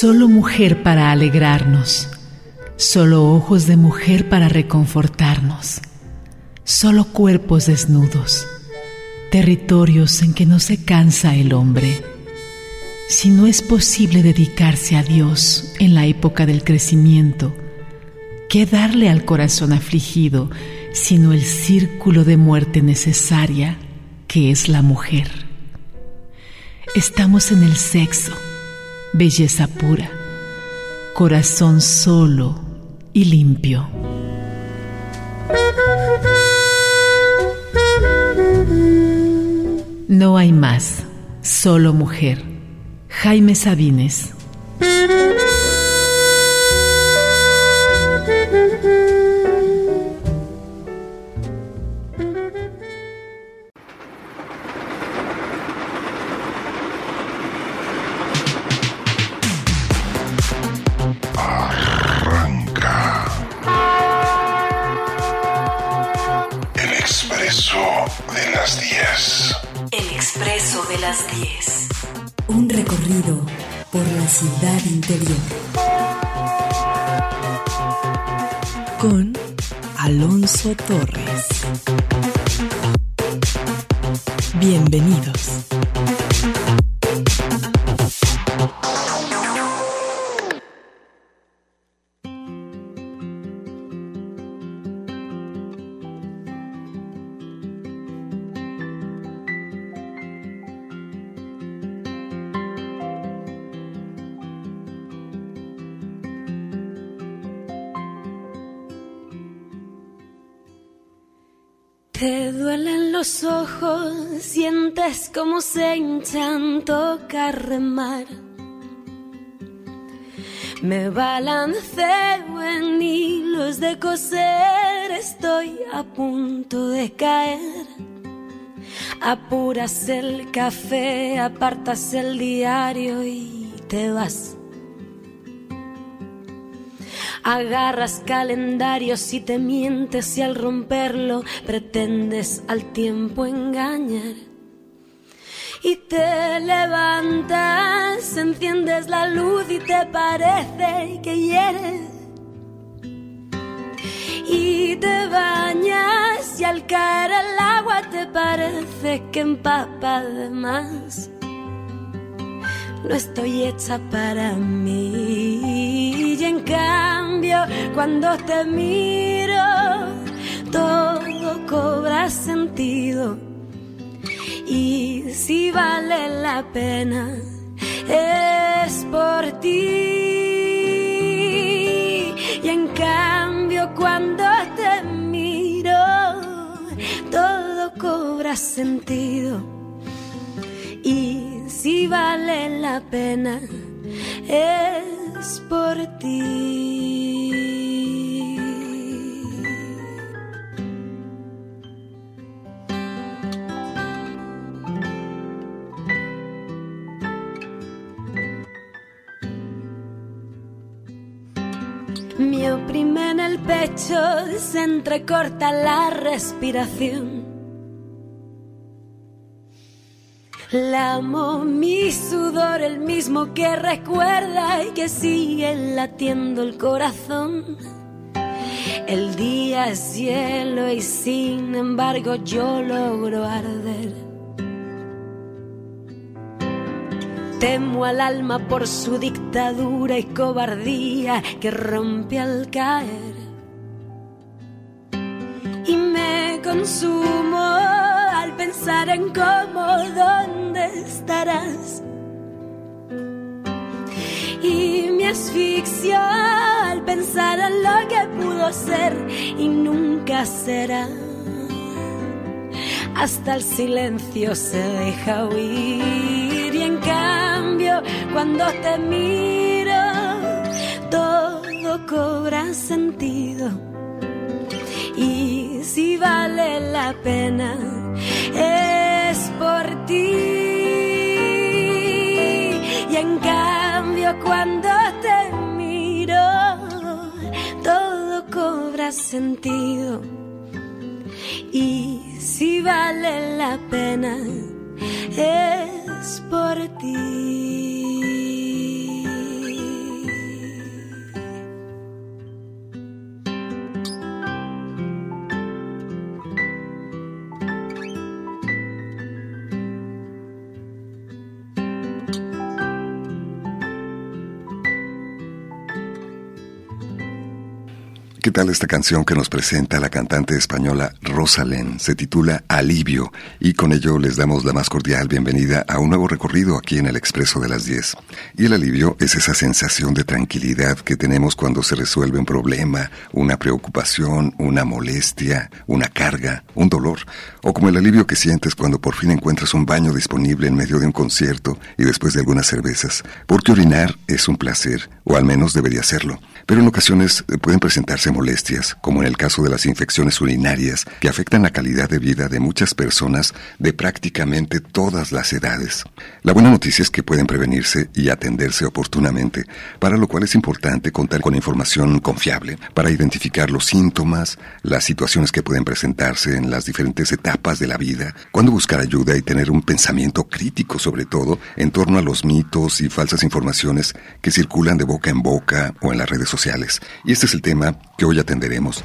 Solo mujer para alegrarnos, solo ojos de mujer para reconfortarnos, solo cuerpos desnudos, territorios en que no se cansa el hombre. Si no es posible dedicarse a Dios en la época del crecimiento, ¿qué darle al corazón afligido sino el círculo de muerte necesaria que es la mujer? Estamos en el sexo belleza pura, corazón solo y limpio. No hay más, solo mujer. Jaime Sabines. Torres. Los ojos sientes como se hinchan, toca remar. Me balanceo en hilos de coser, estoy a punto de caer. Apuras el café, apartas el diario y te vas. Agarras calendarios y te mientes y al romperlo pretendes al tiempo engañar. Y te levantas, enciendes la luz y te parece que hieres. Y te bañas y al caer el agua te parece que empapa de más no estoy hecha para mí. Y en cambio, cuando te miro, todo cobra sentido. Y si vale la pena, es por ti. Y en cambio, cuando te miro, todo cobra sentido. Si vale la pena es por ti. Me oprime en el pecho, se entrecorta la respiración Lamo mi sudor, el mismo que recuerda y que sigue latiendo el corazón. El día es cielo y sin embargo yo logro arder. Temo al alma por su dictadura y cobardía que rompe al caer. Y me consumo pensar en cómo, dónde estarás. Y me asfixio al pensar en lo que pudo ser y nunca será. Hasta el silencio se deja oír y en cambio cuando te miro todo cobra sentido. Y si vale la pena es por ti. Y en cambio cuando te miro, todo cobra sentido. Y si vale la pena, es por ti. ¿Qué tal esta canción que nos presenta la cantante española Rosalén? Se titula Alivio y con ello les damos la más cordial bienvenida a un nuevo recorrido aquí en el Expreso de las 10. Y el alivio es esa sensación de tranquilidad que tenemos cuando se resuelve un problema, una preocupación, una molestia, una carga, un dolor, o como el alivio que sientes cuando por fin encuentras un baño disponible en medio de un concierto y después de algunas cervezas, porque orinar es un placer, o al menos debería serlo. Pero en ocasiones pueden presentarse molestias, como en el caso de las infecciones urinarias, que afectan la calidad de vida de muchas personas de prácticamente todas las edades. La buena noticia es que pueden prevenirse y atenderse oportunamente, para lo cual es importante contar con información confiable para identificar los síntomas, las situaciones que pueden presentarse en las diferentes etapas de la vida, cuándo buscar ayuda y tener un pensamiento crítico sobre todo en torno a los mitos y falsas informaciones que circulan de boca en boca o en las redes sociales y este es el tema que hoy atenderemos.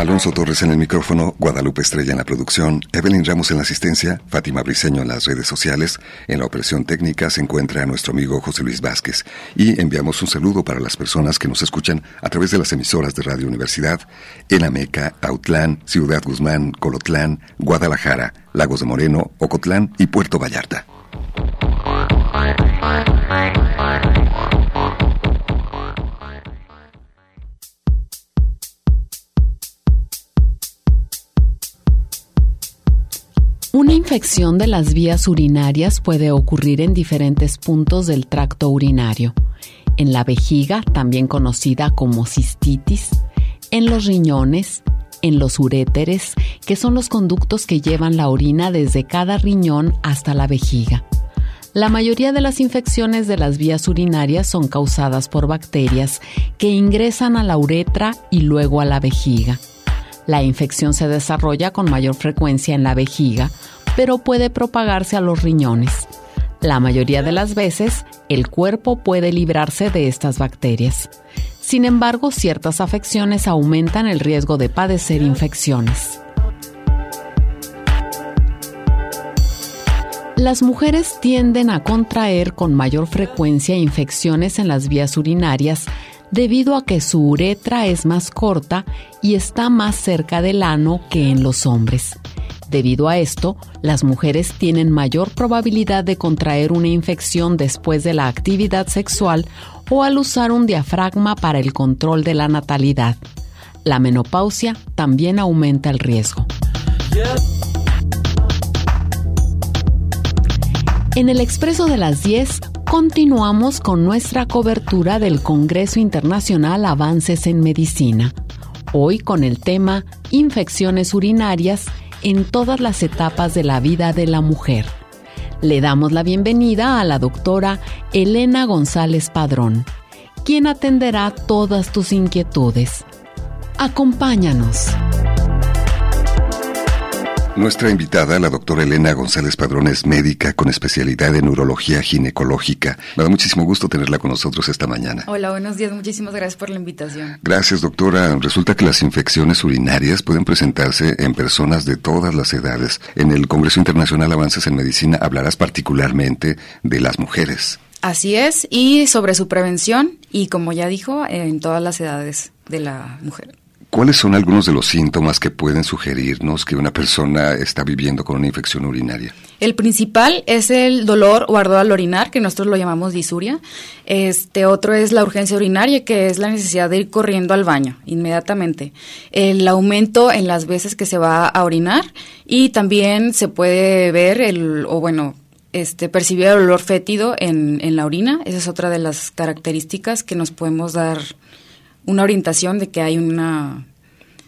Alonso Torres en el micrófono, Guadalupe Estrella en la producción, Evelyn Ramos en la asistencia, Fátima Briceño en las redes sociales, en la operación técnica se encuentra nuestro amigo José Luis Vázquez y enviamos un saludo para las personas que nos escuchan a través de las emisoras de Radio Universidad en Ameca, Autlán, Ciudad Guzmán, Colotlán, Guadalajara, Lagos de Moreno, Ocotlán y Puerto Vallarta. Una infección de las vías urinarias puede ocurrir en diferentes puntos del tracto urinario. En la vejiga, también conocida como cistitis, en los riñones, en los uréteres, que son los conductos que llevan la orina desde cada riñón hasta la vejiga. La mayoría de las infecciones de las vías urinarias son causadas por bacterias que ingresan a la uretra y luego a la vejiga. La infección se desarrolla con mayor frecuencia en la vejiga, pero puede propagarse a los riñones. La mayoría de las veces, el cuerpo puede librarse de estas bacterias. Sin embargo, ciertas afecciones aumentan el riesgo de padecer infecciones. Las mujeres tienden a contraer con mayor frecuencia infecciones en las vías urinarias debido a que su uretra es más corta y está más cerca del ano que en los hombres. Debido a esto, las mujeres tienen mayor probabilidad de contraer una infección después de la actividad sexual o al usar un diafragma para el control de la natalidad. La menopausia también aumenta el riesgo. En el Expreso de las 10 continuamos con nuestra cobertura del Congreso Internacional Avances en Medicina, hoy con el tema Infecciones urinarias en todas las etapas de la vida de la mujer. Le damos la bienvenida a la doctora Elena González Padrón, quien atenderá todas tus inquietudes. Acompáñanos. Nuestra invitada, la doctora Elena González Padrón, es médica con especialidad en urología ginecológica. Me da muchísimo gusto tenerla con nosotros esta mañana. Hola, buenos días. Muchísimas gracias por la invitación. Gracias, doctora. Resulta que las infecciones urinarias pueden presentarse en personas de todas las edades. En el Congreso Internacional Avances en Medicina hablarás particularmente de las mujeres. Así es, y sobre su prevención y, como ya dijo, en todas las edades de la mujer. ¿Cuáles son algunos de los síntomas que pueden sugerirnos que una persona está viviendo con una infección urinaria? El principal es el dolor o ardor al orinar, que nosotros lo llamamos disuria. Este otro es la urgencia urinaria, que es la necesidad de ir corriendo al baño inmediatamente. El aumento en las veces que se va a orinar y también se puede ver el o bueno, este, percibir el olor fétido en, en la orina. Esa es otra de las características que nos podemos dar una orientación de que hay una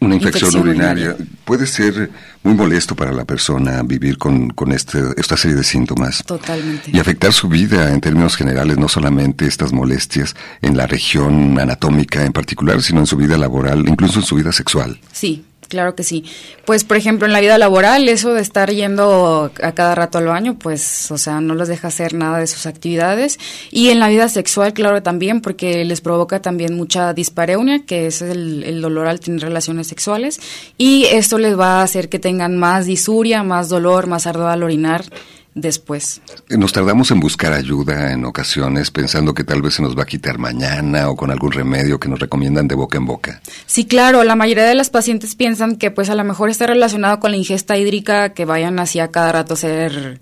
una infección, urinaria. Puede ser muy molesto para la persona vivir con, con este, esta serie de síntomas. Totalmente. Y afectar su vida en términos generales, no solamente estas molestias en la región anatómica en particular, sino en su vida laboral, incluso en su vida sexual. Sí, claro que sí. Pues, por ejemplo, en la vida laboral, eso de estar yendo a cada rato al baño, pues, o sea, no les deja hacer nada de sus actividades. Y en la vida sexual, claro, también, porque les provoca también mucha dispareunia, que es el, dolor al tener relaciones sexuales. Y esto les va a hacer que tengan más disuria, más dolor, más ardor al orinar después. Nos tardamos en buscar ayuda en ocasiones pensando que tal vez se nos va a quitar mañana o con algún remedio que nos recomiendan de boca en boca. Sí, claro, la mayoría de las pacientes piensan que pues a lo mejor está relacionado con la ingesta hídrica, que vayan así a cada rato a hacer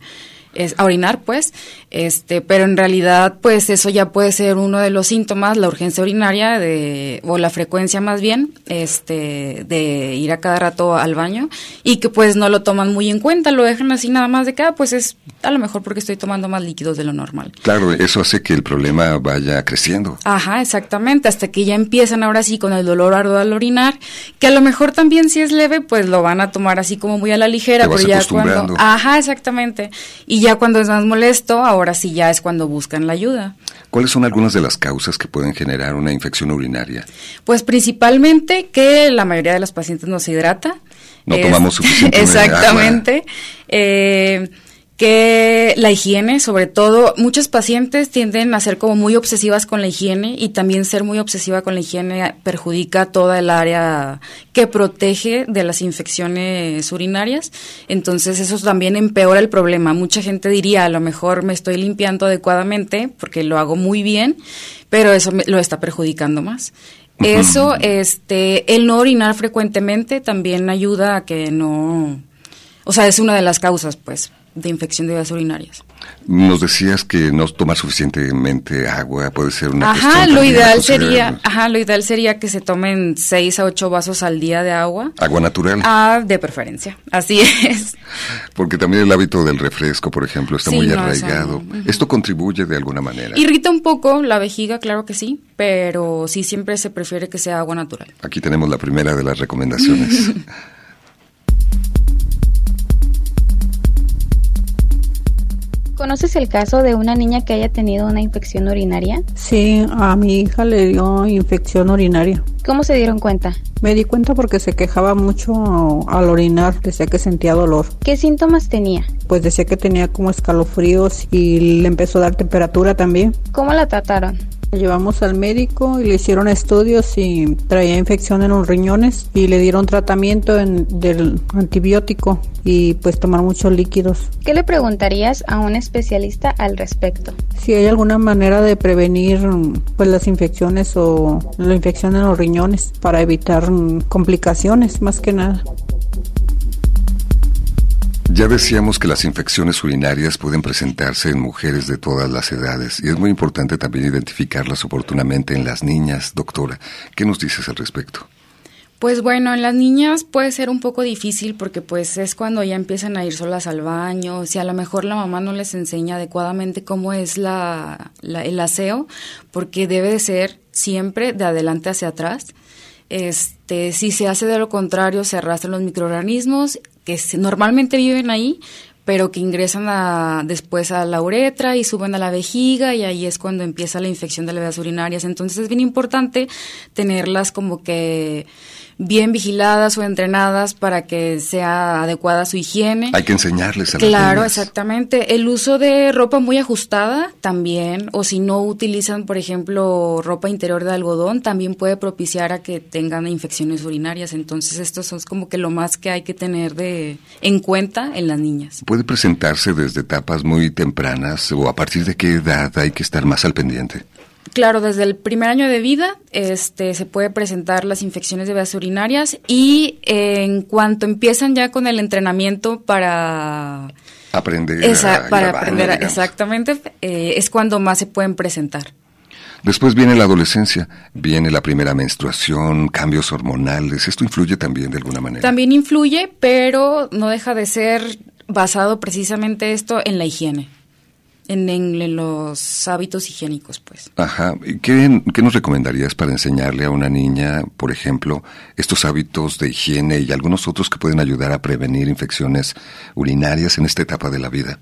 es a orinar, pues, este, pero en realidad, pues eso ya puede ser uno de los síntomas, la urgencia urinaria de, o la frecuencia más bien, este, de ir a cada rato al baño y que pues no lo toman muy en cuenta, lo dejan así nada más de que, ah, pues es a lo mejor porque estoy tomando más líquidos de lo normal. Claro, eso hace que el problema vaya creciendo. Ajá, exactamente, hasta que ya empiezan ahora sí con el dolor arduo al orinar, que a lo mejor también si es leve, pues lo van a tomar así como muy a la ligera, pero ya cuando, ajá, exactamente. Y y ya cuando es más molesto, ahora sí ya es cuando buscan la ayuda. ¿Cuáles son algunas de las causas que pueden generar una infección urinaria? Pues principalmente que la mayoría de los pacientes no se hidrata. No tomamos suficiente Exactamente. Eh, que la higiene, sobre todo, muchos pacientes tienden a ser como muy obsesivas con la higiene y también ser muy obsesiva con la higiene perjudica toda el área que protege de las infecciones urinarias. Entonces eso también empeora el problema. Mucha gente diría, a lo mejor me estoy limpiando adecuadamente porque lo hago muy bien, pero eso lo está perjudicando más. Eso, este, el no orinar frecuentemente también ayuda a que no, o sea, es una de las causas, pues de infección de vías urinarias. Nos decías que no tomar suficientemente agua puede ser una ajá, lo ideal sería, ajá, lo ideal sería que se tomen 6 a 8 vasos al día de agua. Agua natural. Ah, de preferencia. Así es. Porque también el hábito del refresco, por ejemplo, está muy arraigado. Esto contribuye de alguna manera. Irrita un poco la vejiga, claro que sí, pero sí siempre se prefiere que sea agua natural. Aquí tenemos la primera de las recomendaciones. ¿Conoces el caso de una niña que haya tenido una infección urinaria? Sí, a mi hija le dio infección urinaria. ¿Cómo se dieron cuenta? Me di cuenta porque se quejaba mucho al orinar, decía que sentía dolor. ¿Qué síntomas tenía? Pues decía que tenía como escalofríos y le empezó a dar temperatura también. ¿Cómo la trataron? La llevamos al médico y le hicieron estudios y traía infección en los riñones y le dieron tratamiento del antibiótico y pues tomar muchos líquidos. ¿Qué le preguntarías a un especialista al respecto? Si hay alguna manera de prevenir pues las infecciones o la infección en los riñones para evitar complicaciones más que nada. Ya decíamos que las infecciones urinarias pueden presentarse en mujeres de todas las edades y es muy importante también identificarlas oportunamente en las niñas. Doctora, ¿qué nos dices al respecto? Pues bueno, en las niñas puede ser un poco difícil porque pues es cuando ya empiezan a ir solas al baño, si a lo mejor la mamá no les enseña adecuadamente cómo es la, el aseo, porque debe de ser siempre de adelante hacia atrás. Este, si se hace de lo contrario, se arrastran los microorganismos que normalmente viven ahí, pero que ingresan a, después a la uretra y suben a la vejiga y ahí es cuando empieza la infección de las vías urinarias. Entonces es bien importante tenerlas como que bien vigiladas o entrenadas para que sea adecuada su higiene. Hay que enseñarles a Claro, exactamente. El uso de ropa muy ajustada también, o si no utilizan, por ejemplo, ropa interior de algodón, también puede propiciar a que tengan infecciones urinarias. Entonces, esto es como que lo más que hay que tener de en cuenta en las niñas. ¿Puede presentarse desde etapas muy tempranas o a partir de qué edad hay que estar más al pendiente? Claro, desde el primer año de vida este, se puede presentar las infecciones de vías urinarias y en cuanto empiezan ya con el entrenamiento para aprender, para aprender exactamente eh, es cuando más se pueden presentar. Después viene la adolescencia, viene la primera menstruación, cambios hormonales. ¿Esto influye también de alguna manera? También influye, pero no deja de ser basado precisamente esto en la higiene en, los hábitos higiénicos, pues. Ajá. ¿Qué, ¿Qué nos recomendarías para enseñarle a una niña, por ejemplo, estos hábitos de higiene y algunos otros que pueden ayudar a prevenir infecciones urinarias en esta etapa de la vida?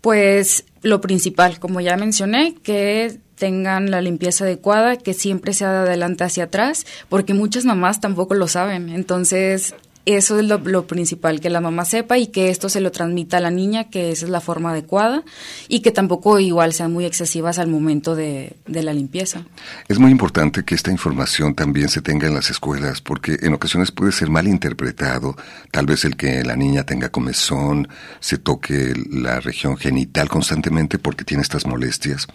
Pues lo principal, como ya mencioné, que tengan la limpieza adecuada, que siempre sea de adelante hacia atrás, porque muchas mamás tampoco lo saben. Entonces, eso es lo, principal, que la mamá sepa y que esto se lo transmita a la niña, que esa es la forma adecuada y que tampoco igual sean muy excesivas al momento de, de la limpieza. Es muy importante que esta información también se tenga en las escuelas porque en ocasiones puede ser mal interpretado, tal vez el que la niña tenga comezón, se toque la región genital constantemente porque tiene estas molestias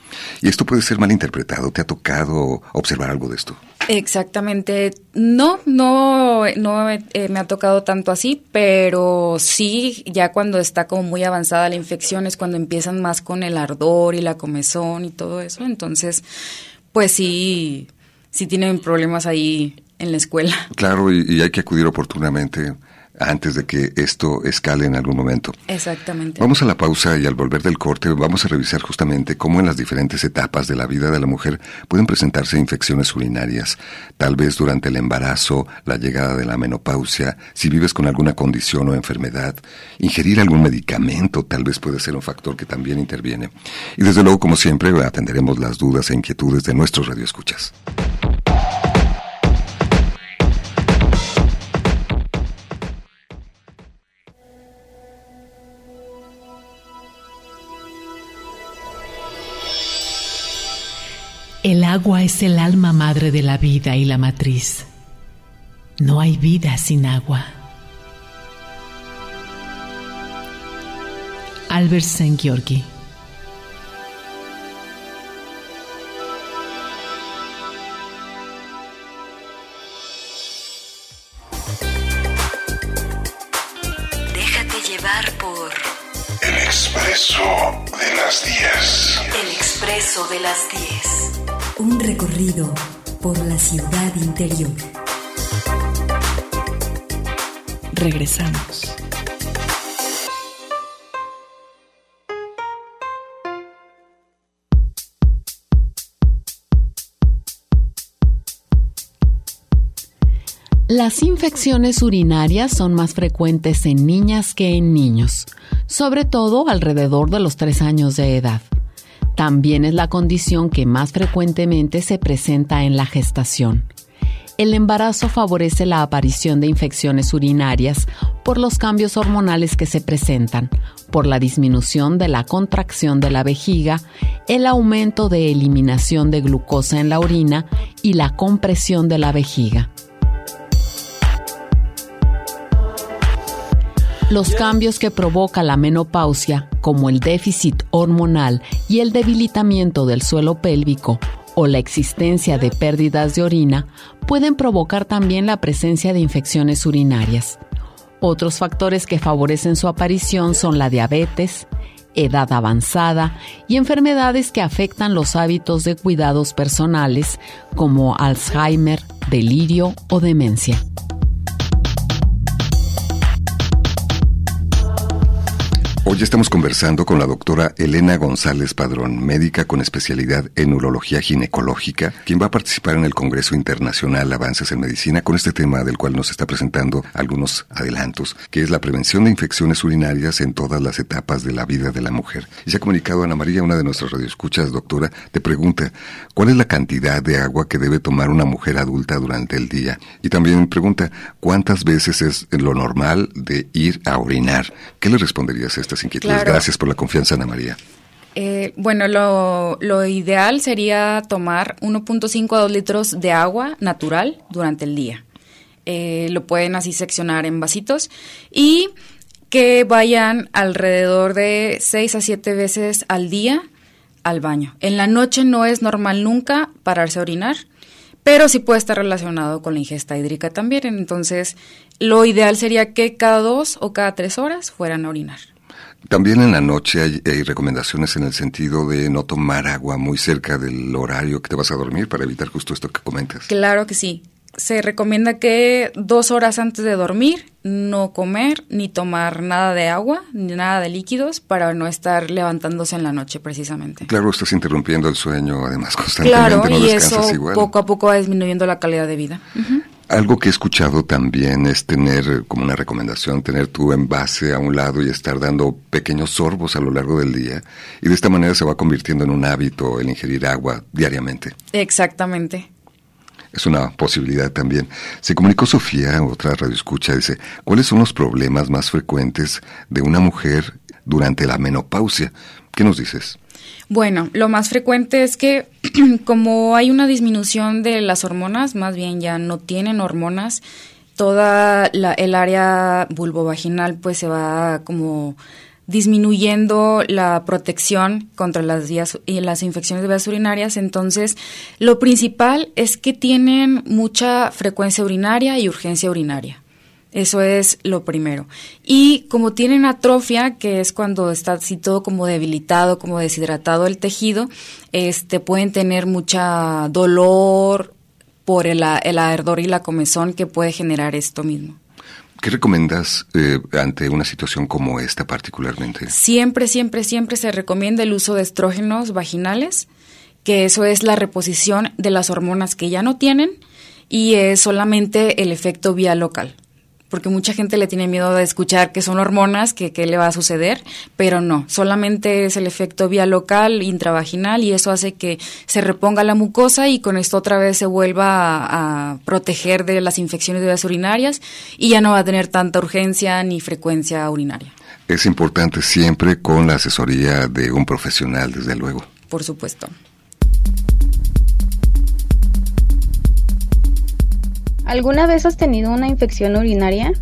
y esto puede ser mal interpretado. ¿Te ha tocado observar algo de esto? Exactamente. No, no, no eh, me ha tocado tanto así, pero sí, ya cuando está como muy avanzada la infección es cuando empiezan más con el ardor y la comezón y todo eso. Entonces, pues sí, sí tienen problemas ahí en la escuela. Claro, y hay que acudir oportunamente antes de que esto escale en algún momento. Exactamente. Vamos a la pausa y al volver del corte vamos a revisar justamente cómo en las diferentes etapas de la vida de la mujer pueden presentarse infecciones urinarias, tal vez durante el embarazo, la llegada de la menopausia, si vives con alguna condición o enfermedad, ingerir algún medicamento tal vez puede ser un factor que también interviene. Y desde luego, como siempre, atenderemos las dudas e inquietudes de nuestros radioescuchas. El agua es el alma madre de la vida y la matriz. No hay vida sin agua. Albert St. Georgi Déjate llevar por El Expreso de las 10. El Expreso de las 10. Un recorrido por la ciudad interior. Regresamos. Las infecciones urinarias son más frecuentes en niñas que en niños, sobre todo alrededor de los tres años de edad. También es la condición que más frecuentemente se presenta en la gestación. El embarazo favorece la aparición de infecciones urinarias por los cambios hormonales que se presentan, por la disminución de la contracción de la vejiga, el aumento de eliminación de glucosa en la orina y la compresión de la vejiga. Los cambios que provoca la menopausia, como el déficit hormonal y el debilitamiento del suelo pélvico o la existencia de pérdidas de orina, pueden provocar también la presencia de infecciones urinarias. Otros factores que favorecen su aparición son la diabetes, edad avanzada y enfermedades que afectan los hábitos de cuidados personales como Alzheimer, delirio o demencia. Hoy estamos conversando con la doctora Elena González Padrón, médica con especialidad en urología ginecológica, quien va a participar en el Congreso Internacional Avances en Medicina con este tema del cual nos está presentando algunos adelantos, que es la prevención de infecciones urinarias en todas las etapas de la vida de la mujer. Y se ha comunicado Ana María, una de nuestras radioescuchas, doctora, te pregunta, ¿cuál es la cantidad de agua que debe tomar una mujer adulta durante el día? Y también pregunta, ¿cuántas veces es lo normal de ir a orinar? ¿Qué le responderías a inquietudes. Gracias por la confianza, Ana María. Eh, bueno, lo, ideal sería tomar 1.5 a 2 litros de agua natural durante el día. Eh, lo pueden así seccionar en vasitos y que vayan alrededor de 6 a 7 veces al día al baño. En la noche no es normal nunca pararse a orinar, pero sí puede estar relacionado con la ingesta hídrica también. Entonces, lo ideal sería que cada dos o cada tres horas fueran a orinar. También en la noche hay, recomendaciones en el sentido de no tomar agua muy cerca del horario que te vas a dormir para evitar justo esto que comentas. Claro que sí. Se recomienda que dos horas antes de dormir no comer ni tomar nada de agua ni nada de líquidos para no estar levantándose en la noche precisamente. Claro, estás interrumpiendo el sueño además constantemente. Claro, y eso poco a poco va disminuyendo la calidad de vida. Algo que he escuchado también es tener como una recomendación, tener tu envase a un lado y estar dando pequeños sorbos a lo largo del día. Y de esta manera se va convirtiendo en un hábito el ingerir agua diariamente. Exactamente. Es una posibilidad también. Se comunicó Sofía, otra radioescucha, dice, ¿cuáles son los problemas más frecuentes de una mujer durante la menopausia? ¿Qué nos dices? Bueno, lo más frecuente es que como hay una disminución de las hormonas, más bien ya no tienen hormonas, toda el área vulvovaginal pues se va como disminuyendo la protección contra las vías y las infecciones de vías urinarias. Entonces, lo principal es que tienen mucha frecuencia urinaria y urgencia urinaria. Eso es lo primero. Y como tienen atrofia, que es cuando está así todo como debilitado, como deshidratado el tejido, este pueden tener mucha dolor por el, el ardor y la comezón que puede generar esto mismo. ¿Qué recomiendas eh, ante una situación como esta particularmente? Siempre, siempre, siempre se recomienda el uso de estrógenos vaginales, que eso es la reposición de las hormonas que ya no tienen y es solamente el efecto vía local porque mucha gente le tiene miedo de escuchar que son hormonas, que qué le va a suceder, pero no, solamente es el efecto vía local, intravaginal, y eso hace que se reponga la mucosa y con esto otra vez se vuelva a, proteger de las infecciones de vías urinarias y ya no va a tener tanta urgencia ni frecuencia urinaria. Es importante siempre con la asesoría de un profesional, desde luego. Por supuesto. ¿Alguna vez has tenido una infección urinaria?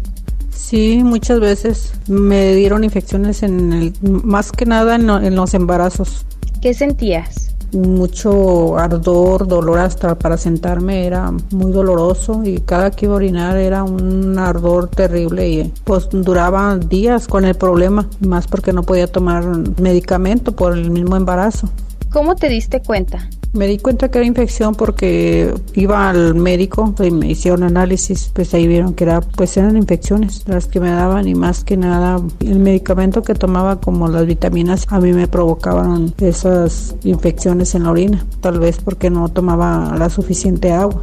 Sí, muchas veces me dieron infecciones en el, más que nada en, los embarazos. ¿Qué sentías? Mucho ardor, dolor hasta para sentarme era muy doloroso y cada que iba a orinar era un ardor terrible y pues duraba días con el problema, más porque no podía tomar medicamento por el mismo embarazo. ¿Cómo te diste cuenta? Me di cuenta que era infección porque iba al médico y me hicieron análisis, pues ahí vieron que era, pues eran infecciones las que me daban y más que nada el medicamento que tomaba como las vitaminas a mí me provocaban esas infecciones en la orina, tal vez porque no tomaba la suficiente agua.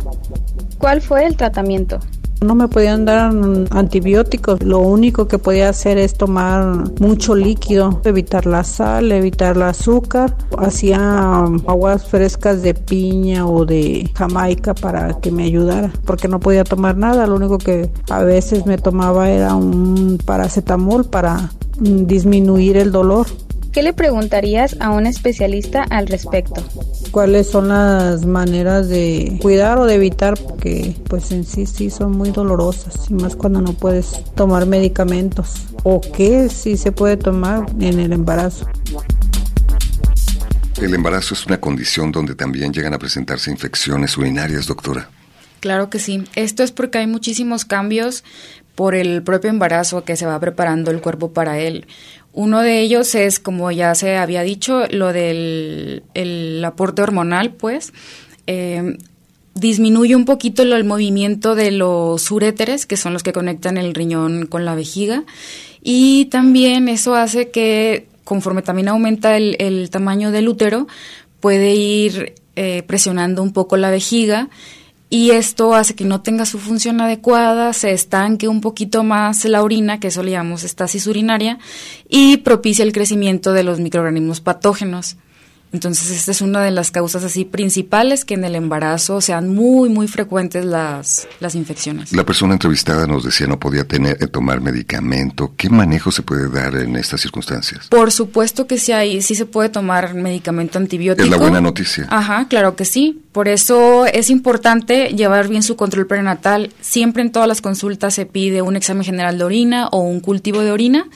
¿Cuál fue el tratamiento? No me podían dar antibióticos, lo único que podía hacer es tomar mucho líquido, evitar la sal, evitar el azúcar. Hacía aguas frescas de piña o de jamaica para que me ayudara, porque no podía tomar nada, lo único que a veces me tomaba era un paracetamol para disminuir el dolor. ¿Qué le preguntarías a un especialista al respecto? ¿Cuáles son las maneras de cuidar o de evitar? Porque pues en sí sí son muy dolorosas, y más cuando no puedes tomar medicamentos. ¿O qué sí se puede tomar en el embarazo? El embarazo es una condición donde también llegan a presentarse infecciones urinarias, doctora. Claro que sí. Esto es porque hay muchísimos cambios por el propio embarazo que se va preparando el cuerpo para él. Uno de ellos es, como ya se había dicho, lo del el aporte hormonal, pues. Eh, disminuye un poquito el, movimiento de los uréteres, que son los que conectan el riñón con la vejiga, y también eso hace que conforme también aumenta el, tamaño del útero, puede ir eh, presionando un poco la vejiga y esto hace que no tenga su función adecuada, se estanque un poquito más la orina, que eso le llamamos estasis urinaria, y propicia el crecimiento de los microorganismos patógenos. Entonces, esta es una de las causas así principales que en el embarazo sean muy, muy frecuentes las, las infecciones. La persona entrevistada nos decía no podía tener, eh, tomar medicamento. ¿Qué manejo se puede dar en estas circunstancias? Por supuesto que sí hay, sí se puede tomar medicamento antibiótico. Es la buena noticia. Ajá, claro que sí. Por eso es importante llevar bien su control prenatal. Siempre en todas las consultas se pide un examen general de orina o un cultivo de orina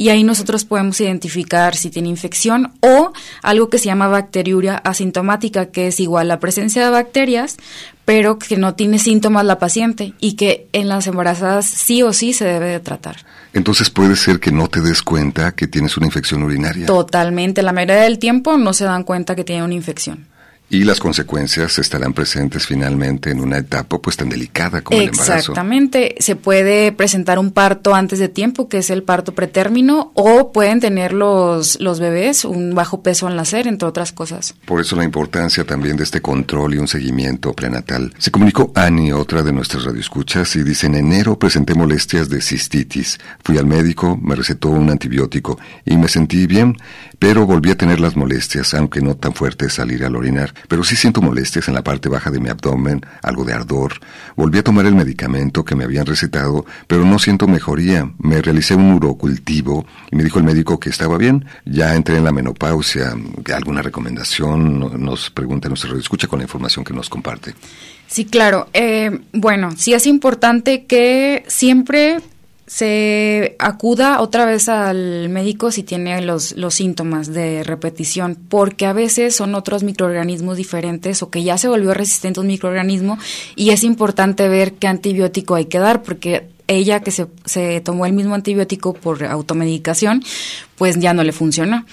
y ahí nosotros podemos identificar si tiene infección o algo que se llama bacteriuria asintomática, que es igual la presencia de bacterias, pero que no tiene síntomas la paciente y que en las embarazadas sí o sí se debe de tratar. Entonces puede ser que no te des cuenta que tienes una infección urinaria. Totalmente, la mayoría del tiempo no se dan cuenta que tiene una infección. Y las consecuencias estarán presentes finalmente en una etapa pues tan delicada como el embarazo. Exactamente, se puede presentar un parto antes de tiempo, que es el parto pretérmino, o pueden tener los, los bebés un bajo peso al nacer, entre otras cosas. Por eso la importancia también de este control y un seguimiento prenatal. Se comunicó Annie, otra de nuestras radioescuchas, y dice, en enero presenté molestias de cistitis. Fui al médico, me recetó un antibiótico y me sentí bien, pero volví a tener las molestias, aunque no tan fuertes al ir al orinar. Pero sí siento molestias en la parte baja de mi abdomen, algo de ardor. Volví a tomar el medicamento que me habían recetado, pero no siento mejoría. Me realicé un urocultivo y me dijo el médico que estaba bien. Ya entré en la menopausia. ¿Alguna recomendación? Nos pregunta nuestro escucha con la información que nos comparte. Sí, claro. Eh, bueno, sí es importante que siempre se acuda otra vez al médico si tiene los, los síntomas de repetición, porque a veces son otros microorganismos diferentes o que ya se volvió resistente a un microorganismo y es importante ver qué antibiótico hay que dar, porque ella que se, se tomó el mismo antibiótico por automedicación, pues ya no le funcionó.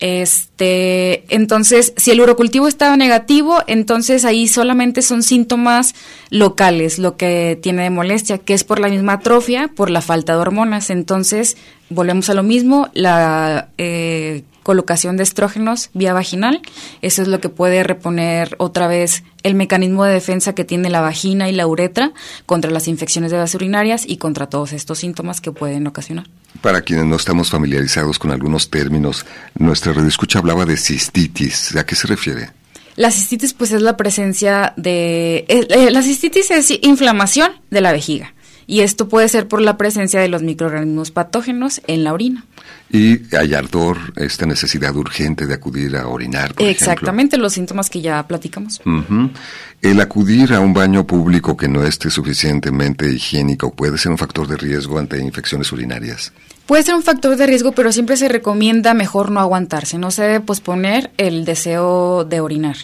Este, entonces, si el urocultivo estaba negativo, entonces ahí solamente son síntomas locales, lo que tiene de molestia, que es por la misma atrofia, por la falta de hormonas. Entonces, volvemos a lo mismo, la eh, colocación de estrógenos vía vaginal. Eso es lo que puede reponer otra vez el mecanismo de defensa que tiene la vagina y la uretra contra las infecciones de vías urinarias y contra todos estos síntomas que pueden ocasionar. Para quienes no estamos familiarizados con algunos términos, nuestra redescucha hablaba de cistitis. ¿A qué se refiere? La cistitis pues es la presencia de... Eh, eh, la cistitis es inflamación de la vejiga y esto puede ser por la presencia de los microorganismos patógenos en la orina. Y hay ardor, esta necesidad urgente de acudir a orinar. Por Exactamente, los síntomas que ya platicamos. El acudir a un baño público que no esté suficientemente higiénico puede ser un factor de riesgo ante infecciones urinarias. Puede ser un factor de riesgo, pero siempre se recomienda mejor no aguantarse, no se debe posponer el deseo de orinar.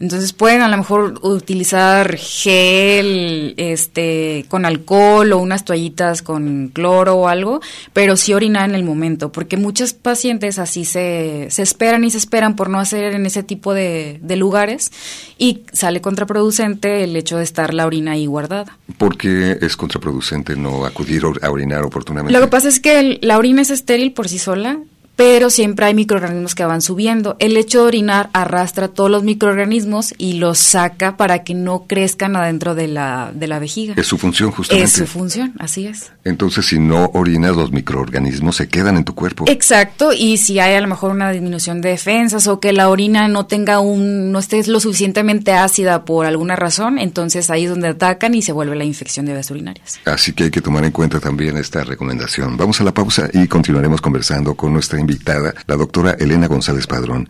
Entonces pueden a lo mejor utilizar gel este con alcohol o unas toallitas con cloro o algo, pero sí orinar en el momento, porque muchos pacientes así se, se esperan y se esperan por no hacer en ese tipo de, de lugares y sale contraproducente el hecho de estar la orina ahí guardada. ¿Por qué es contraproducente no acudir a orinar oportunamente? Lo que pasa es que la orina es estéril por sí sola, pero siempre hay microorganismos que van subiendo. El hecho de orinar arrastra todos los microorganismos y los saca para que no crezcan adentro de la, de la vejiga. Es su función, justamente. Es su función, así es. Entonces, si no orinas, los microorganismos se quedan en tu cuerpo. Exacto, y si hay a lo mejor una disminución de defensas o que la orina no tenga un, no esté lo suficientemente ácida por alguna razón, entonces ahí es donde atacan y se vuelve la infección de vías urinarias. Así que hay que tomar en cuenta también esta recomendación. Vamos a la pausa y continuaremos conversando con nuestra invitada, la doctora Elena González Padrón.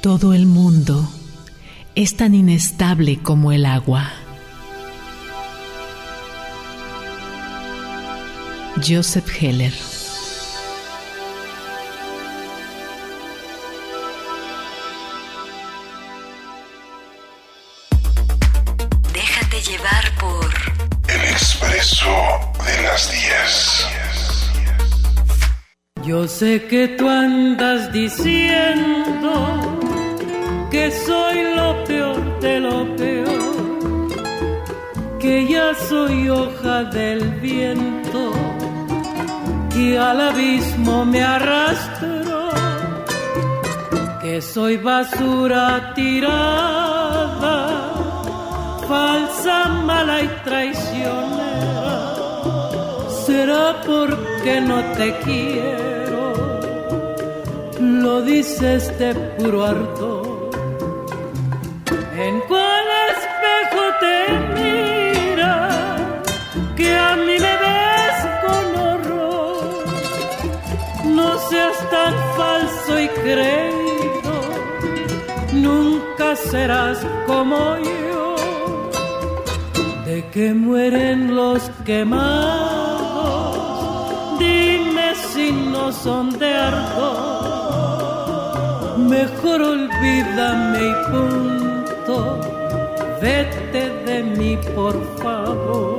Todo el mundo es tan inestable como el agua. Joseph Heller Yo sé que tú andas diciendo que soy lo peor de lo peor, que ya soy hoja del viento, que al abismo me arrastro, que soy basura tirada, mala y traicionera. Será porque no te quiero lo dices de puro ardor. ¿En cuál espejo te mira que a mí me ves con horror? No seas tan falso y creído, nunca serás como yo. Que mueren los quemados, dime si no son de ardor mejor olvídame y punto, vete de mí por favor.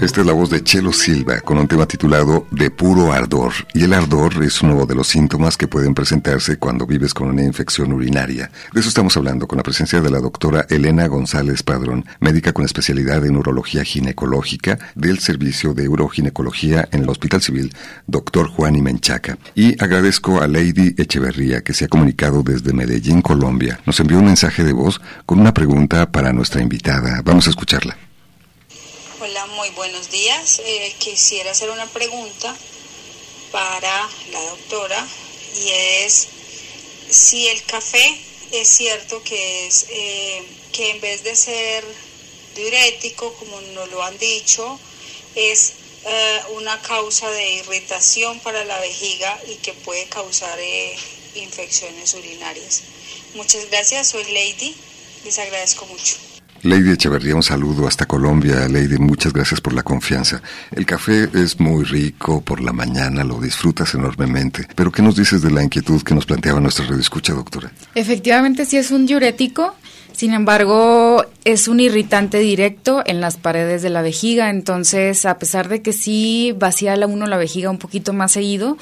Esta es la voz de Chelo Silva con un tema titulado De puro ardor. Y el ardor es uno de los síntomas que pueden presentarse cuando vives con una infección urinaria. De eso estamos hablando con la presencia de la doctora Elena González Padrón, médica con especialidad en urología ginecológica del Servicio de Uroginecología en el Hospital Civil, doctor Juan Imenchaca. Y agradezco a Lady Echeverría que se ha comunicado desde Medellín, Colombia. Nos envió un mensaje de voz con una pregunta para nuestra invitada. Vamos a escucharla. Muy buenos días. Eh, quisiera hacer una pregunta para la doctora y es si el café es cierto que es eh, que en vez de ser diurético, como nos lo han dicho, es eh, una causa de irritación para la vejiga y que puede causar infecciones urinarias. Muchas gracias, soy Lady, les agradezco mucho. Lady Echeverría, un saludo hasta Colombia. Lady, muchas gracias por la confianza. El café es muy rico por la mañana, lo disfrutas enormemente. Pero ¿qué nos dices de la inquietud que nos planteaba nuestra escucha, doctora? Efectivamente, sí es un diurético. Sin embargo, es un irritante directo en las paredes de la vejiga. Entonces, a pesar de que sí vacía uno la vejiga un poquito más seguido,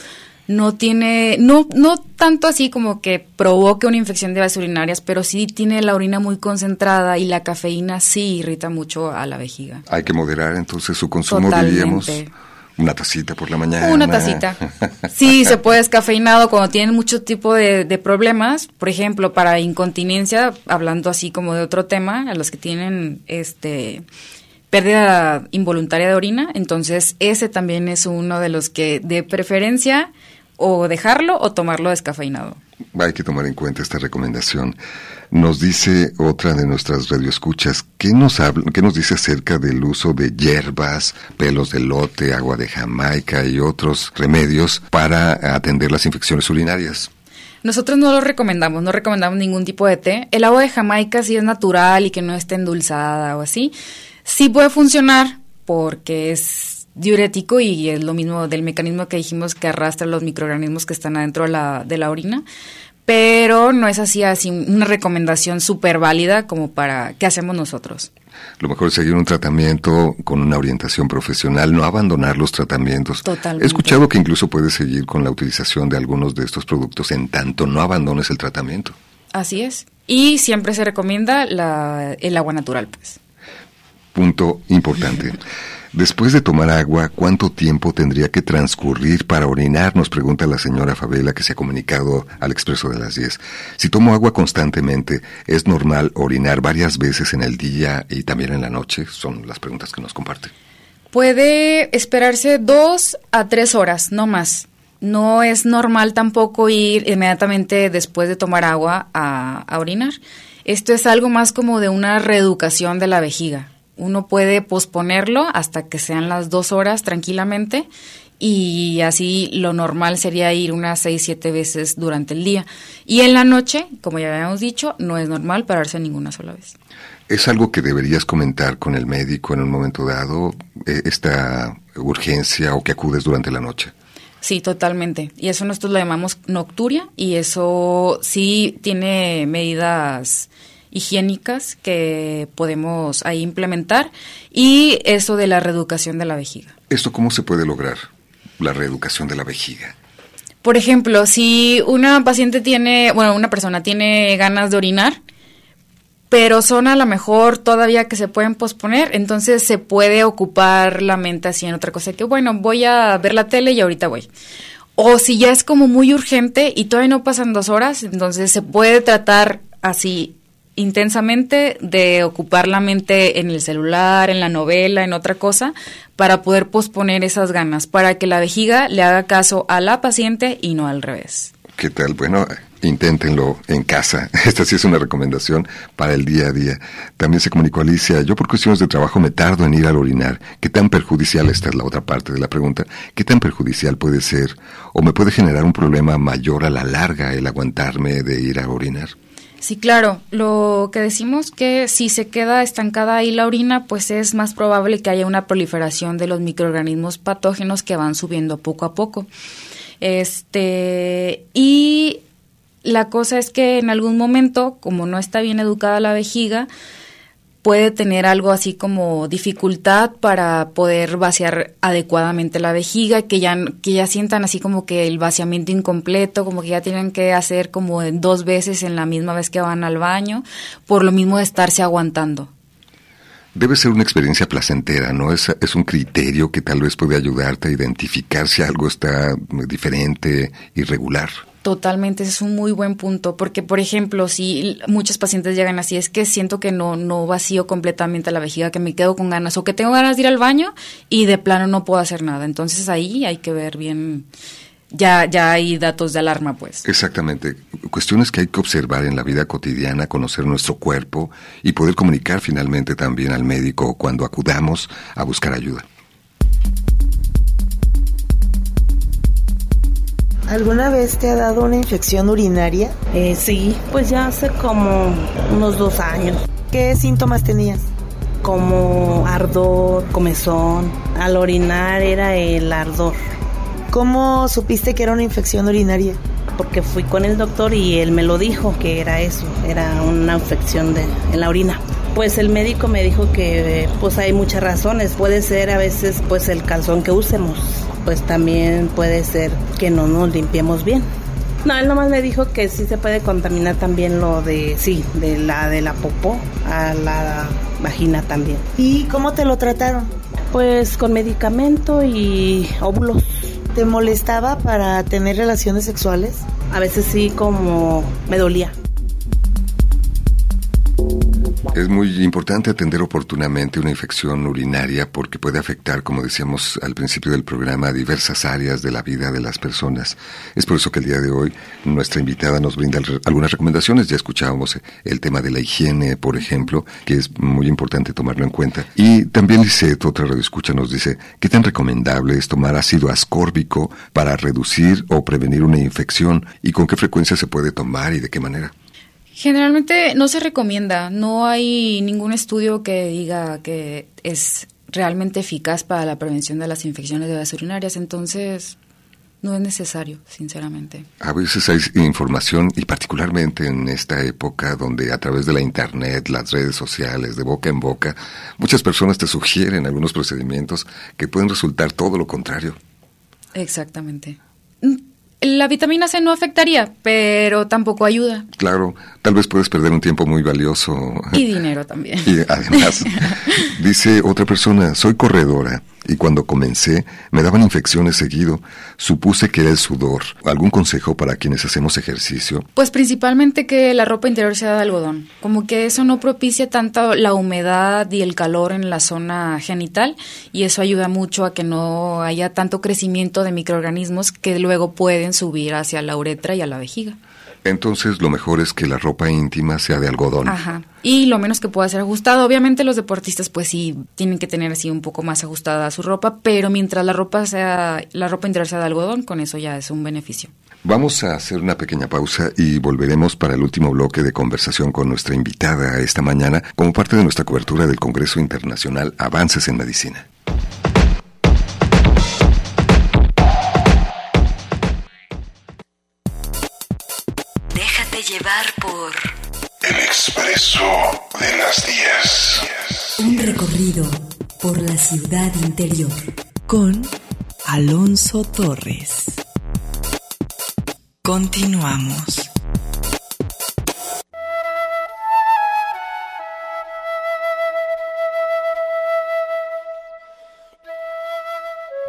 no tiene, no, no tanto así como que provoque una infección de vías urinarias, pero sí tiene la orina muy concentrada y la cafeína sí irrita mucho a la vejiga. Hay que moderar entonces su consumo, diríamos. Una tacita por la mañana. Una tacita. Sí, se puede descafeinado cuando tienen mucho tipo de, de, problemas. Por ejemplo, para incontinencia, hablando así como de otro tema, a los que tienen este pérdida involuntaria de orina. Entonces, ese también es uno de los que de preferencia o dejarlo o tomarlo descafeinado. Hay que tomar en cuenta esta recomendación. Nos dice otra de nuestras radioescuchas, ¿qué nos, habla, ¿qué nos dice acerca del uso de hierbas, pelos de lote, agua de Jamaica y otros remedios para atender las infecciones urinarias? Nosotros no lo recomendamos, no recomendamos ningún tipo de té. El agua de Jamaica si es natural y que no esté endulzada o así, sí puede funcionar porque es diurético y es lo mismo del mecanismo que dijimos que arrastra los microorganismos que están adentro de la, de la orina, pero no es así, así una recomendación súper válida como para qué hacemos nosotros. Lo mejor es seguir un tratamiento con una orientación profesional, no abandonar los tratamientos. Totalmente. He escuchado que incluso puedes seguir con la utilización de algunos de estos productos en tanto no abandones el tratamiento. Así es. Y siempre se recomienda la, el agua natural, pues. Punto importante. Después de tomar agua, ¿cuánto tiempo tendría que transcurrir para orinar? Nos pregunta la señora Fabela que se ha comunicado al expreso de las 10. Si tomo agua constantemente, ¿es normal orinar varias veces en el día y también en la noche? Son las preguntas que nos comparte. Puede esperarse dos a tres horas, no más. No es normal tampoco ir inmediatamente después de tomar agua a orinar. Esto es algo más como de una reeducación de la vejiga uno puede posponerlo hasta que sean las dos horas tranquilamente y así lo normal sería ir unas seis, siete veces durante el día. Y en la noche, como ya habíamos dicho, no es normal pararse ninguna sola vez. ¿Es algo que deberías comentar con el médico en un momento dado, eh, esta urgencia o que acudes durante la noche? Sí, totalmente. Y eso nosotros lo llamamos nocturia y eso sí tiene medidas higiénicas que podemos ahí implementar y eso de la reeducación de la vejiga. ¿Esto cómo se puede lograr? La reeducación de la vejiga. Por ejemplo, si una paciente tiene, bueno, una persona tiene ganas de orinar, pero son a lo mejor todavía que se pueden posponer, entonces se puede ocupar la mente así en otra cosa, que bueno, voy a ver la tele y ahorita voy. O si ya es como muy urgente y todavía no pasan dos horas, entonces se puede tratar así intensamente de ocupar la mente en el celular, en la novela, en otra cosa, para poder posponer esas ganas, para que la vejiga le haga caso a la paciente y no al revés. ¿Qué tal? Bueno, inténtenlo en casa. Esta sí es una recomendación para el día a día. También se comunicó Alicia, yo por cuestiones de trabajo me tardo en ir al orinar. ¿Qué tan perjudicial, esta es la otra parte de la pregunta, qué tan perjudicial puede ser o me puede generar un problema mayor a la larga el aguantarme de ir a orinar? Sí, claro. Lo que decimos que si se queda estancada ahí la orina, pues es más probable que haya una proliferación de los microorganismos patógenos que van subiendo poco a poco. Este, y la cosa es que en algún momento, como no está bien educada la vejiga, puede tener algo así como dificultad para poder vaciar adecuadamente la vejiga, que ya, que ya sientan así como que el vaciamiento incompleto, como que ya tienen que hacer como dos veces en la misma vez que van al baño, por lo mismo de estarse aguantando. Debe ser una experiencia placentera, ¿no? Es, es un criterio que tal vez puede ayudarte a identificar si algo está diferente, irregular. Totalmente, ese es un muy buen punto, porque por ejemplo, si muchos pacientes llegan así, es que siento que no, no vacío completamente la vejiga, que me quedo con ganas o que tengo ganas de ir al baño y de plano no puedo hacer nada. Entonces ahí hay que ver bien, ya, ya hay datos de alarma, pues. Exactamente, cuestiones que hay que observar en la vida cotidiana, conocer nuestro cuerpo y poder comunicar finalmente también al médico cuando acudamos a buscar ayuda. ¿Alguna vez te ha dado una infección urinaria? Eh, sí, pues ya hace como unos dos años. ¿Qué síntomas tenías? Como ardor, comezón. Al orinar era el ardor. ¿Cómo supiste que era una infección urinaria? Porque fui con el doctor y él me lo dijo que era eso, era una infección de, en la orina. Pues el médico me dijo que pues hay muchas razones, puede ser a veces pues el calzón que usemos, pues también puede ser que no nos limpiemos bien. No, él nomás me dijo que sí se puede contaminar también lo de, sí, de la de la popó a la vagina también. ¿Y cómo te lo trataron? Pues con medicamento y óvulos. ¿Te molestaba para tener relaciones sexuales? A veces sí, como me dolía. Es muy importante atender oportunamente una infección urinaria porque puede afectar, como decíamos al principio del programa, diversas áreas de la vida de las personas. Es por eso que el día de hoy nuestra invitada nos brinda algunas recomendaciones. Ya escuchábamos el tema de la higiene, por ejemplo, que es muy importante tomarlo en cuenta. Y también Lisette, otra radioescucha, nos dice, ¿qué tan recomendable es tomar ácido ascórbico para reducir o prevenir una infección y con qué frecuencia se puede tomar y de qué manera? Generalmente no se recomienda, no hay ningún estudio que diga que es realmente eficaz para la prevención de las infecciones de las urinarias, entonces no es necesario, sinceramente. A veces hay información, y particularmente en esta época donde a través de la Internet, las redes sociales, de boca en boca, muchas personas te sugieren algunos procedimientos que pueden resultar todo lo contrario. Exactamente la vitamina C no afectaría, pero tampoco ayuda. Claro, tal vez puedes perder un tiempo muy valioso. Y dinero también. Y además, dice otra persona, soy corredora y cuando comencé me daban infecciones seguido. Supuse que era el sudor. ¿Algún consejo para quienes hacemos ejercicio? Pues principalmente que la ropa interior sea de algodón. Como que eso no propicia tanto la humedad y el calor en la zona genital y eso ayuda mucho a que no haya tanto crecimiento de microorganismos que luego pueden subir hacia la uretra y a la vejiga. Entonces lo mejor es que la ropa íntima sea de algodón. Ajá. Y lo menos que pueda ser ajustado. Obviamente los deportistas pues sí tienen que tener así un poco más ajustada su ropa, pero mientras la ropa sea la ropa interior sea de algodón, con eso ya es un beneficio. Vamos a hacer una pequeña pausa y volveremos para el último bloque de conversación con nuestra invitada esta mañana como parte de nuestra cobertura del Congreso Internacional Avances en Medicina. Llevar por El Expreso de las 10. Un recorrido por la ciudad interior con Alonso Torres. Continuamos.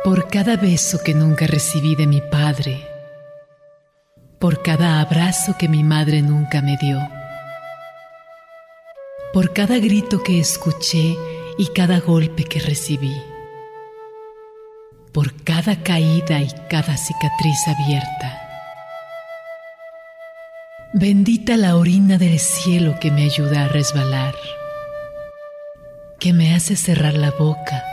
Por cada beso que nunca recibí de mi padre, por cada abrazo que mi madre nunca me dio, por cada grito que escuché y cada golpe que recibí, por cada caída y cada cicatriz abierta. Bendita la orina del cielo que me ayuda a resbalar, que me hace cerrar la boca,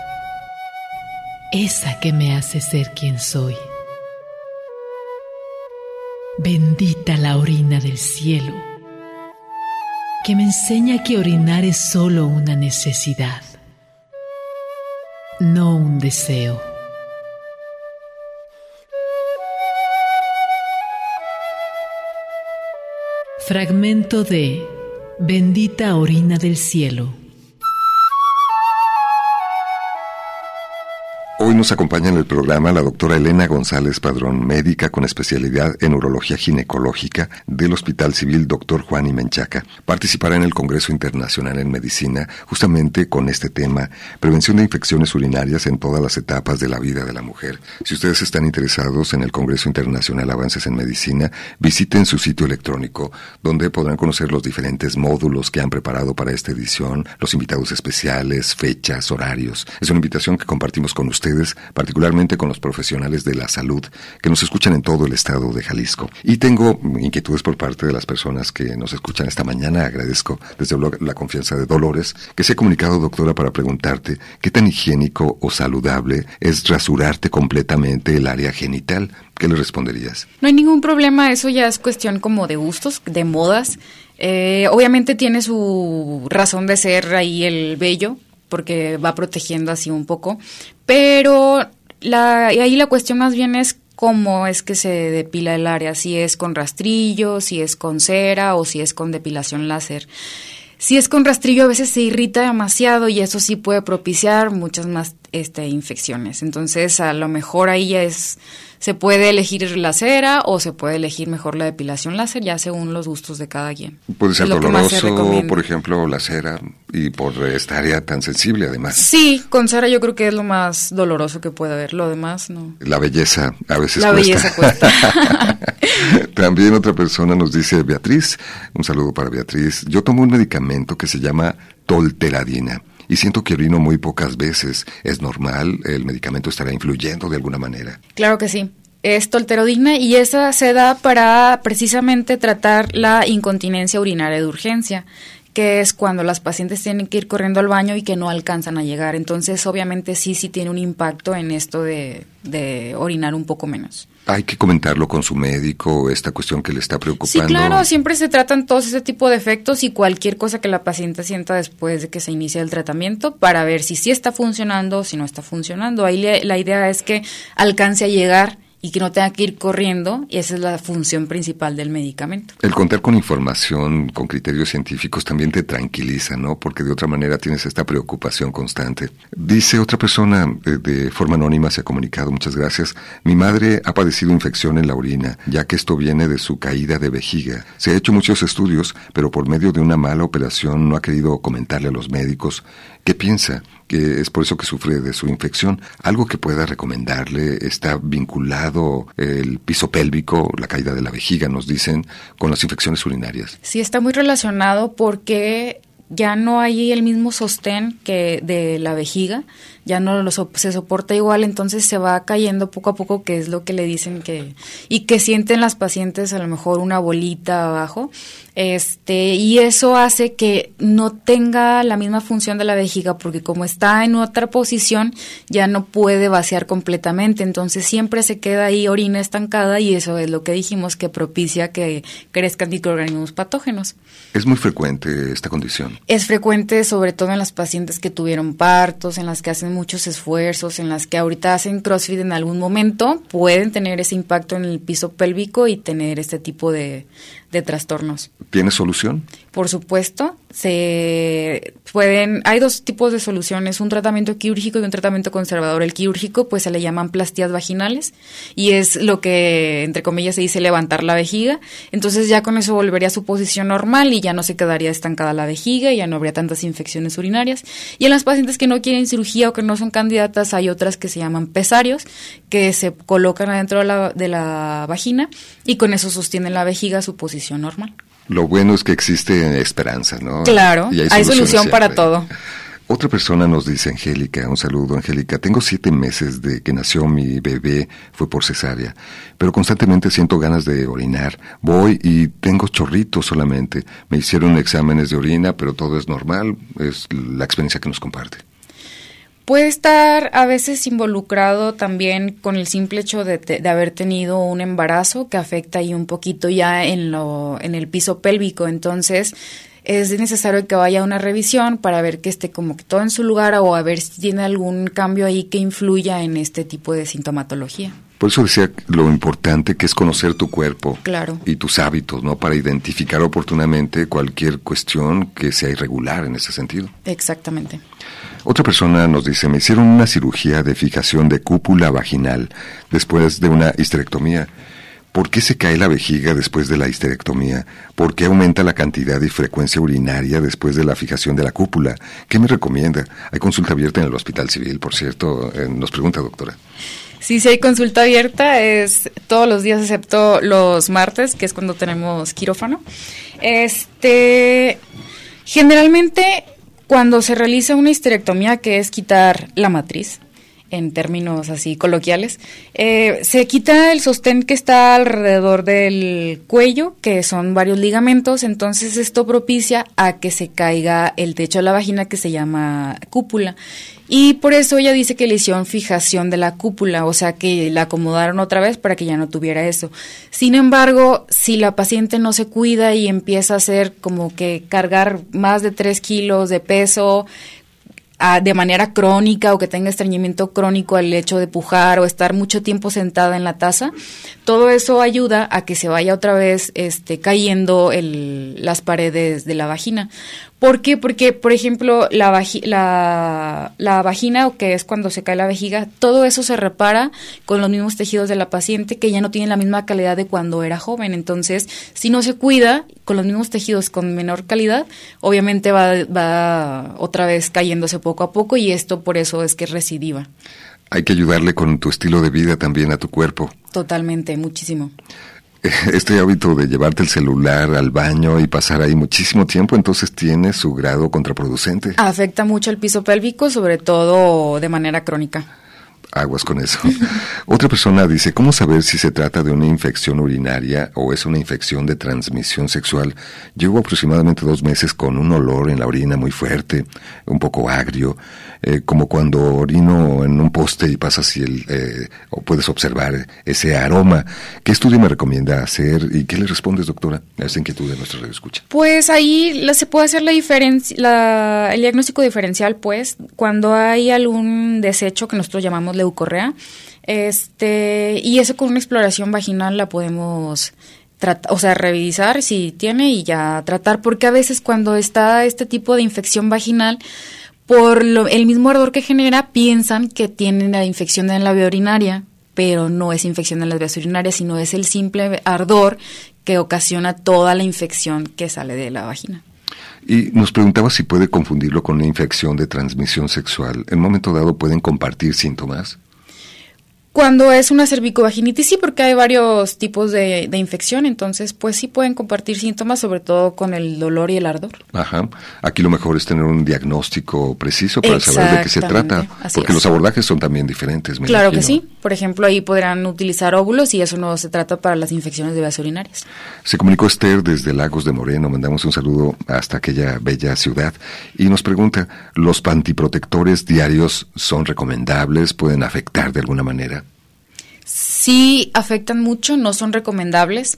esa que me hace ser quien soy. Bendita la orina del cielo, que me enseña que orinar es solo una necesidad, no un deseo. Fragmento de Bendita orina del cielo. Nos acompaña en el programa la doctora Elena González Padrón, médica con especialidad en urología ginecológica del Hospital Civil Dr. Juan y Menchaca. Participará en el Congreso Internacional en Medicina justamente con este tema, prevención de infecciones urinarias en todas las etapas de la vida de la mujer. Si ustedes están interesados en el Congreso Internacional Avances en Medicina, visiten su sitio electrónico, donde podrán conocer los diferentes módulos que han preparado para esta edición, los invitados especiales, fechas, horarios. Es una invitación que compartimos con ustedes, particularmente con los profesionales de la salud que nos escuchan en todo el estado de Jalisco. Y tengo inquietudes por parte de las personas que nos escuchan esta mañana. Agradezco desde luego la confianza de Dolores, que se ha comunicado, doctora, para preguntarte qué tan higiénico o saludable es rasurarte completamente el área genital. ¿Qué le responderías? No hay ningún problema, eso ya es cuestión como de gustos, de modas. Eh, obviamente tiene su razón de ser ahí el vello, porque va protegiendo así un poco, pero la, ahí la cuestión más bien es cómo es que se depila el área, si es con rastrillo, si es con cera o si es con depilación láser. Si es con rastrillo a veces se irrita demasiado y eso sí puede propiciar muchas más este, infecciones. Entonces a lo mejor ahí ya es se puede elegir la cera o se puede elegir mejor la depilación láser, ya según los gustos de cada quien. Puede ser doloroso, por ejemplo, la cera, y por esta área tan sensible además. Sí, con cera yo creo que es lo más doloroso que puede haber, lo demás no. La belleza a veces la belleza cuesta. También otra persona nos dice, Beatriz, un saludo para Beatriz, yo tomo un medicamento que se llama tolteradina y siento que orino muy pocas veces. ¿Es normal? ¿El medicamento estará influyendo de alguna manera? Claro que sí. Es tolterodigna y esa se da para precisamente tratar la incontinencia urinaria de urgencia que es cuando las pacientes tienen que ir corriendo al baño y que no alcanzan a llegar. Entonces, obviamente sí, sí tiene un impacto en esto de, de orinar un poco menos. Hay que comentarlo con su médico, esta cuestión que le está preocupando. Sí, claro, siempre se tratan todos ese tipo de efectos y cualquier cosa que la paciente sienta después de que se inicia el tratamiento para ver si sí está funcionando o si no está funcionando. Ahí la idea es que alcance a llegar y que no tenga que ir corriendo, y esa es la función principal del medicamento. El contar con información, con criterios científicos también te tranquiliza, ¿no? Porque de otra manera tienes esta preocupación constante. Dice otra persona eh, de forma anónima, se ha comunicado, muchas gracias, mi madre ha padecido infección en la orina, ya que esto viene de su caída de vejiga. Se ha hecho muchos estudios, pero por medio de una mala operación no ha querido comentarle a los médicos qué piensa que es por eso que sufre de su infección. Algo que pueda recomendarle está vinculado el piso pélvico, la caída de la vejiga, nos dicen, con las infecciones urinarias. Sí, está muy relacionado porque ya no hay el mismo sostén que de la vejiga, ya no lo se soporta igual, entonces se va cayendo poco a poco, que es lo que le dicen que y que sienten las pacientes a lo mejor una bolita abajo este, y eso hace que no tenga la misma función de la vejiga, porque como está en otra posición, ya no puede vaciar completamente. Entonces siempre se queda ahí orina estancada y eso es lo que dijimos que propicia que crezcan microorganismos patógenos. ¿Es muy frecuente esta condición? Es frecuente sobre todo en las pacientes que tuvieron partos, en las que hacen muchos esfuerzos, en las que ahorita hacen CrossFit en algún momento, pueden tener ese impacto en el piso pélvico y tener este tipo de, de trastornos. ¿Tiene solución? Por supuesto, se pueden, hay dos tipos de soluciones, un tratamiento quirúrgico y un tratamiento conservador. El quirúrgico, pues se le llaman plastías vaginales y es lo que, entre comillas, se dice levantar la vejiga. Entonces ya con eso volvería a su posición normal y ya no se quedaría estancada la vejiga, ya no habría tantas infecciones urinarias. Y en las pacientes que no quieren cirugía o que no son candidatas, hay otras que se llaman pesarios, que se colocan adentro de la, de la vagina y con eso sostienen la vejiga a su posición normal. Lo bueno es que existe esperanza, ¿no? Claro, hay, solución para todo. Otra persona nos dice, Angélica, un saludo, Angélica, tengo siete meses de que nació mi bebé, fue por cesárea, pero constantemente siento ganas de orinar. Voy y tengo chorritos solamente. Me hicieron exámenes de orina, pero todo es normal, es la experiencia que nos comparte. Puede estar a veces involucrado también con el simple hecho de, de, haber tenido un embarazo que afecta ahí un poquito ya en, lo, en el piso pélvico. Entonces, es necesario que vaya a una revisión para ver que esté como que todo en su lugar o a ver si tiene algún cambio ahí que influya en este tipo de sintomatología. Por eso decía lo importante que es conocer tu cuerpo claro. y tus hábitos, ¿no? Para identificar oportunamente cualquier cuestión que sea irregular en ese sentido. Exactamente. Otra persona nos dice, me hicieron una cirugía de fijación de cúpula vaginal después de una histerectomía. ¿Por qué se cae la vejiga después de la histerectomía? ¿Por qué aumenta la cantidad y frecuencia urinaria después de la fijación de la cúpula? ¿Qué me recomienda? Hay consulta abierta en el Hospital Civil, por cierto. Eh, nos pregunta, doctora. Sí, sí hay consulta abierta, es todos los días excepto los martes, que es cuando tenemos quirófano. Este, generalmente cuando se realiza una histerectomía, que es quitar la matriz, en términos así coloquiales, eh, se quita el sostén que está alrededor del cuello, que son varios ligamentos, entonces esto propicia a que se caiga el techo de la vagina que se llama cúpula. Y por eso ella dice que le hicieron fijación de la cúpula, o sea que la acomodaron otra vez para que ya no tuviera eso. Sin embargo, si la paciente no se cuida y empieza a hacer como que cargar más de 3 kilos de peso, de manera crónica o que tenga estreñimiento crónico al hecho de pujar o estar mucho tiempo sentada en la taza, todo eso ayuda a que se vaya otra vez este, cayendo el, las paredes de la vagina. ¿Por qué? Porque, por ejemplo, la, la, la vagina, o que es cuando se cae la vejiga, todo eso se repara con los mismos tejidos de la paciente que ya no tienen la misma calidad de cuando era joven. Entonces, si no se cuida con los mismos tejidos con menor calidad, obviamente va, va otra vez cayéndose poco a poco y esto por eso es que es recidiva. Hay que ayudarle con tu estilo de vida también a tu cuerpo. Totalmente, muchísimo este hábito de llevarte el celular al baño y pasar ahí muchísimo tiempo, entonces tiene su grado contraproducente. Afecta mucho el piso pélvico, sobre todo de manera crónica. Aguas con eso. Otra persona dice, ¿cómo saber si se trata de una infección urinaria o es una infección de transmisión sexual? Llevo aproximadamente dos meses con un olor en la orina muy fuerte, un poco agrio. Eh, como cuando orino en un poste y pasas y el, eh, o puedes observar ese aroma. ¿Qué estudio me recomienda hacer y qué le respondes, doctora, a esa inquietud de nuestra radio escucha? Pues ahí se puede hacer la diferencia, la, el diagnóstico diferencial, pues, cuando hay algún desecho que nosotros llamamos leucorrea, este, y eso con una exploración vaginal la podemos o sea, revisar si tiene y ya tratar, porque a veces cuando está este tipo de infección vaginal, por lo, el mismo ardor que genera, piensan que tienen la infección en la vía urinaria, pero no es infección en las vías urinarias, sino es el simple ardor que ocasiona toda la infección que sale de la vagina. Y nos preguntaba si puede confundirlo con una infección de transmisión sexual. ¿En momento dado pueden compartir síntomas? Cuando es una cervicovaginitis, sí, porque hay varios tipos de, infección, entonces pues sí pueden compartir síntomas, sobre todo con el dolor y el ardor. Ajá. Aquí lo mejor es tener un diagnóstico preciso para saber de qué se trata, porque los abordajes son también diferentes. claro que sí. Por ejemplo, ahí podrán utilizar óvulos y eso no se trata para las infecciones de vías urinarias. Se comunicó Esther desde Lagos de Moreno, mandamos un saludo hasta aquella bella ciudad y nos pregunta, ¿los pantiprotectores diarios son recomendables? ¿Pueden afectar de alguna manera? Sí afectan mucho, no son recomendables.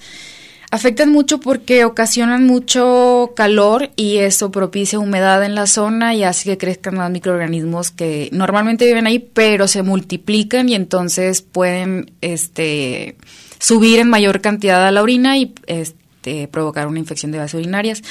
Afectan mucho porque ocasionan mucho calor y eso propicia humedad en la zona y hace que crezcan más microorganismos que normalmente viven ahí, pero se multiplican y entonces pueden este, subir en mayor cantidad a la orina y este, provocar una infección de vías urinarias.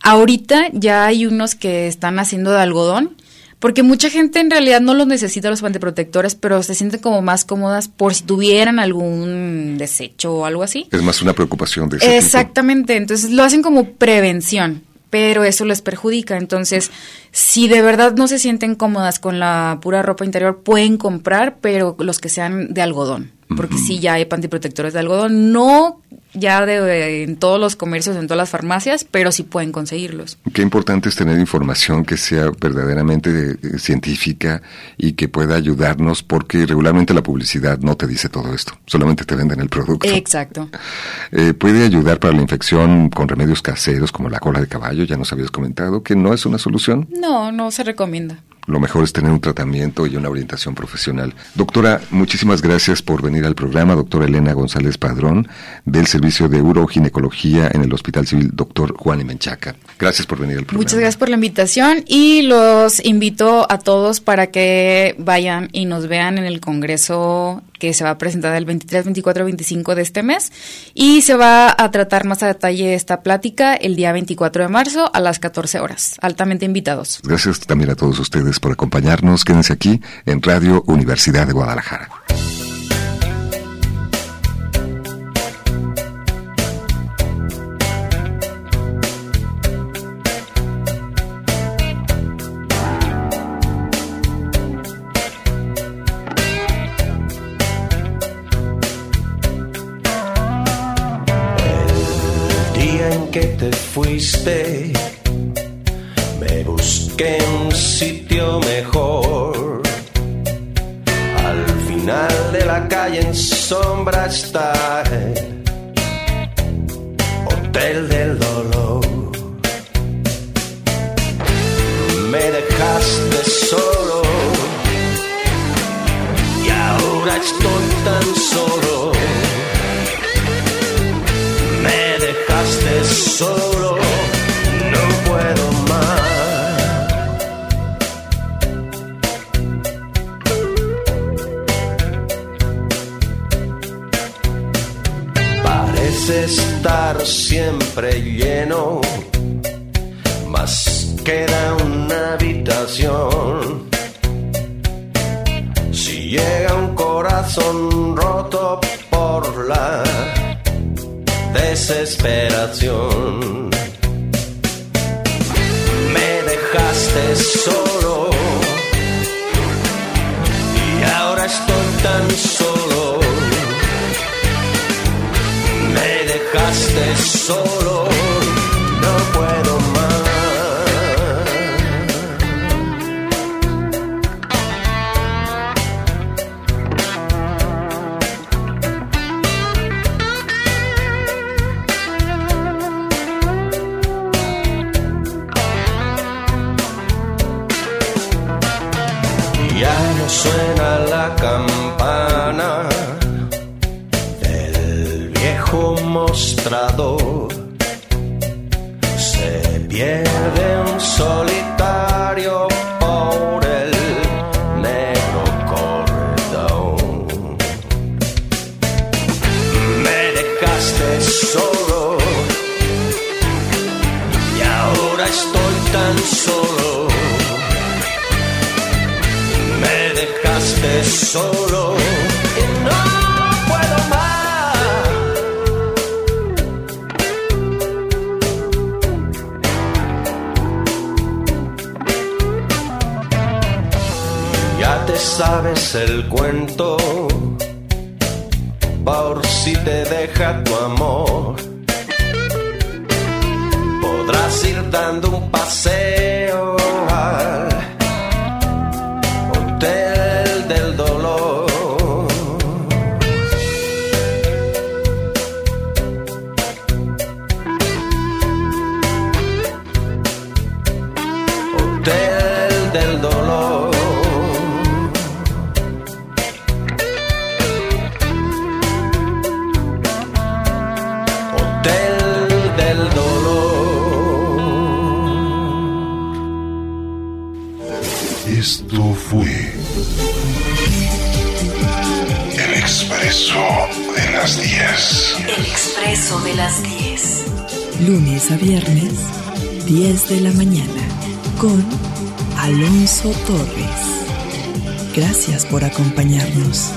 Ahorita ya hay unos que están haciendo de algodón porque mucha gente en realidad no los necesita los panteprotectores, pero se sienten como más cómodas por si tuvieran algún desecho o algo así. Es más una preocupación de ese Exactamente, entonces lo hacen como prevención, pero eso les perjudica. Entonces, si de verdad no se sienten cómodas con la pura ropa interior, pueden comprar, pero los que sean de algodón porque sí ya hay pantiprotectores de algodón, no ya de, en todos los comercios, en todas las farmacias, pero sí pueden conseguirlos. Qué importante es tener información que sea verdaderamente eh, científica y que pueda ayudarnos, porque regularmente la publicidad no te dice todo esto, solamente te venden el producto. Exacto. Eh, puede ayudar para la infección con remedios caseros como la cola de caballo, ya nos habías comentado, que no es una solución. No, no se recomienda. Lo mejor es tener un tratamiento y una orientación profesional. Doctora, muchísimas gracias por venir al programa, doctora Elena González Padrón, del Servicio de Uroginecología en el Hospital Civil Doctor Juan Menchaca. Gracias por venir al programa. Muchas gracias por la invitación y los invito a todos para que vayan y nos vean en el Congreso que se va a presentar el 23, 24, 25 de este mes y se va a tratar más a detalle esta plática el día 24 de marzo a las 14 horas. Altamente invitados. Gracias también a todos ustedes por acompañarnos. Quédense aquí en Radio Universidad de Guadalajara. Fuiste, me busqué un sitio mejor. Al final de la calle en sombra está el Hotel del Dolor. Siempre lleno, más queda una habitación. Si llega un corazón roto por la desesperación, solo. Y ahora estoy tan solo. Me dejaste solo. Y no sabes el cuento, Torres. Gracias por acompañarnos.